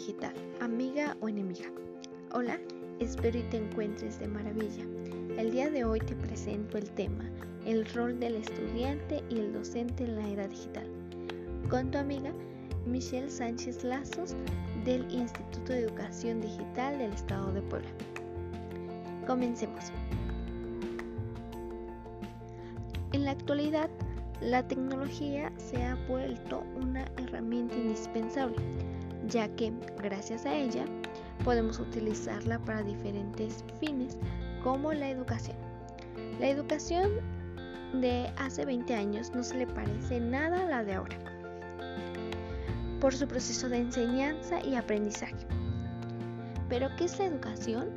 digital, amiga o enemiga. Hola, espero y te encuentres de maravilla. El día de hoy te presento el tema, el rol del estudiante y el docente en la era digital. Con tu amiga Michelle Sánchez Lazos del Instituto de Educación Digital del Estado de Puebla. Comencemos. En la actualidad, la tecnología se ha vuelto una herramienta indispensable, ya que gracias a ella podemos utilizarla para diferentes fines como la educación. La educación de hace 20 años no se le parece nada a la de ahora, por su proceso de enseñanza y aprendizaje. Pero, ¿qué es la educación?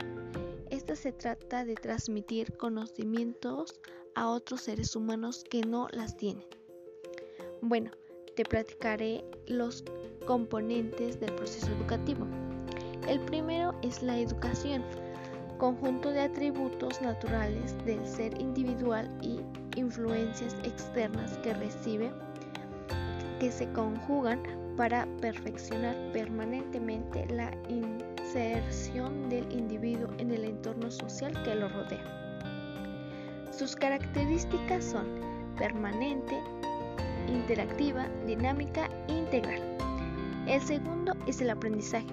Esta se trata de transmitir conocimientos a otros seres humanos que no las tienen. Bueno, te platicaré los componentes del proceso educativo. El primero es la educación, conjunto de atributos naturales del ser individual y influencias externas que recibe que se conjugan para perfeccionar permanentemente la inserción del individuo en el entorno social que lo rodea. Sus características son permanente, interactiva, dinámica e integral. El segundo es el aprendizaje,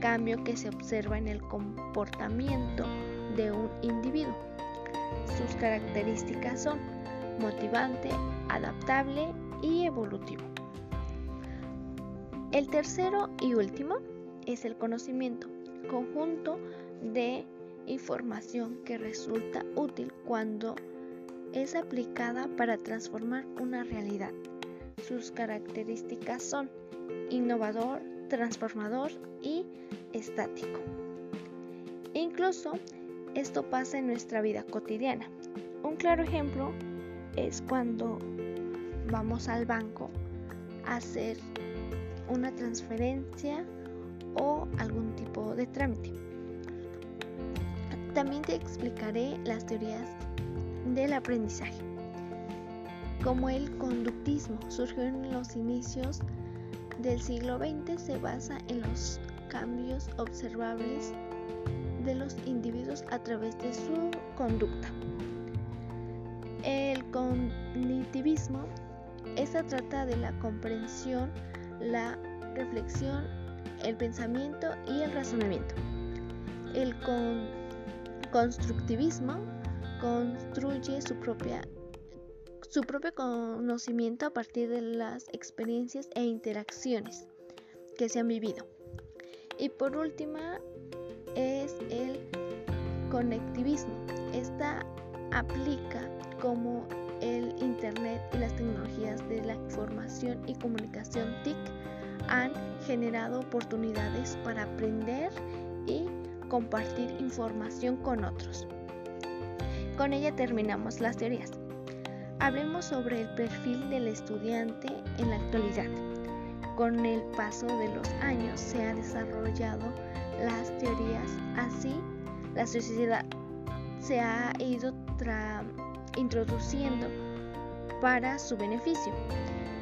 cambio que se observa en el comportamiento de un individuo. Sus características son motivante, adaptable y evolutivo. El tercero y último es el conocimiento, conjunto de información que resulta útil cuando es aplicada para transformar una realidad. Sus características son innovador, transformador y estático. Incluso esto pasa en nuestra vida cotidiana. Un claro ejemplo es cuando vamos al banco a hacer una transferencia o algún tipo de trámite. También te explicaré las teorías del aprendizaje. Como el conductismo surgió en los inicios del siglo XX, se basa en los cambios observables de los individuos a través de su conducta. El cognitivismo, esta trata de la comprensión, la reflexión, el pensamiento y el razonamiento. El con constructivismo construye su propia su propio conocimiento a partir de las experiencias e interacciones que se han vivido. Y por última es el conectivismo. Esta aplica como el Internet y las tecnologías de la información y comunicación TIC han generado oportunidades para aprender y compartir información con otros. Con ella terminamos las teorías. Hablemos sobre el perfil del estudiante en la actualidad. Con el paso de los años se han desarrollado las teorías, así la sociedad se ha ido introduciendo para su beneficio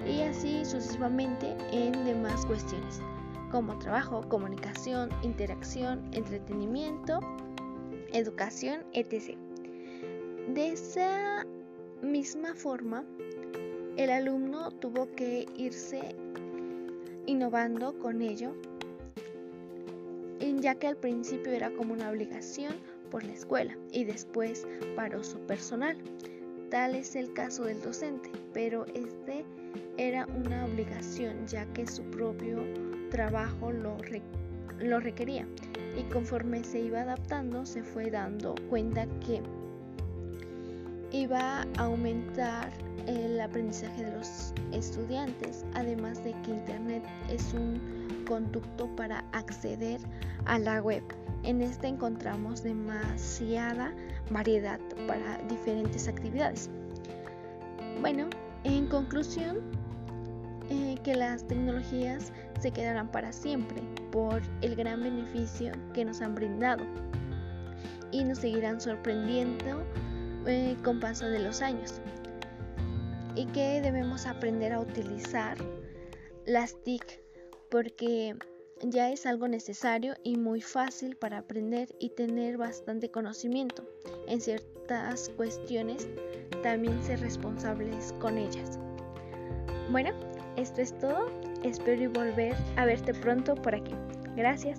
y así sucesivamente en demás cuestiones como trabajo, comunicación, interacción, entretenimiento, educación, etc. De esa misma forma, el alumno tuvo que irse innovando con ello, ya que al principio era como una obligación por la escuela y después para su personal. Tal es el caso del docente, pero este era una obligación ya que su propio trabajo lo, lo requería y conforme se iba adaptando se fue dando cuenta que iba a aumentar el aprendizaje de los estudiantes, además de que Internet es un conducto para acceder a la web. En este encontramos demasiada variedad para diferentes actividades. Bueno, en conclusión, eh, que las tecnologías se quedarán para siempre por el gran beneficio que nos han brindado y nos seguirán sorprendiendo eh, con paso de los años y que debemos aprender a utilizar las TIC porque ya es algo necesario y muy fácil para aprender y tener bastante conocimiento en ciertas cuestiones, también ser responsables con ellas. Bueno, esto es todo. Espero volver a verte pronto por aquí. Gracias.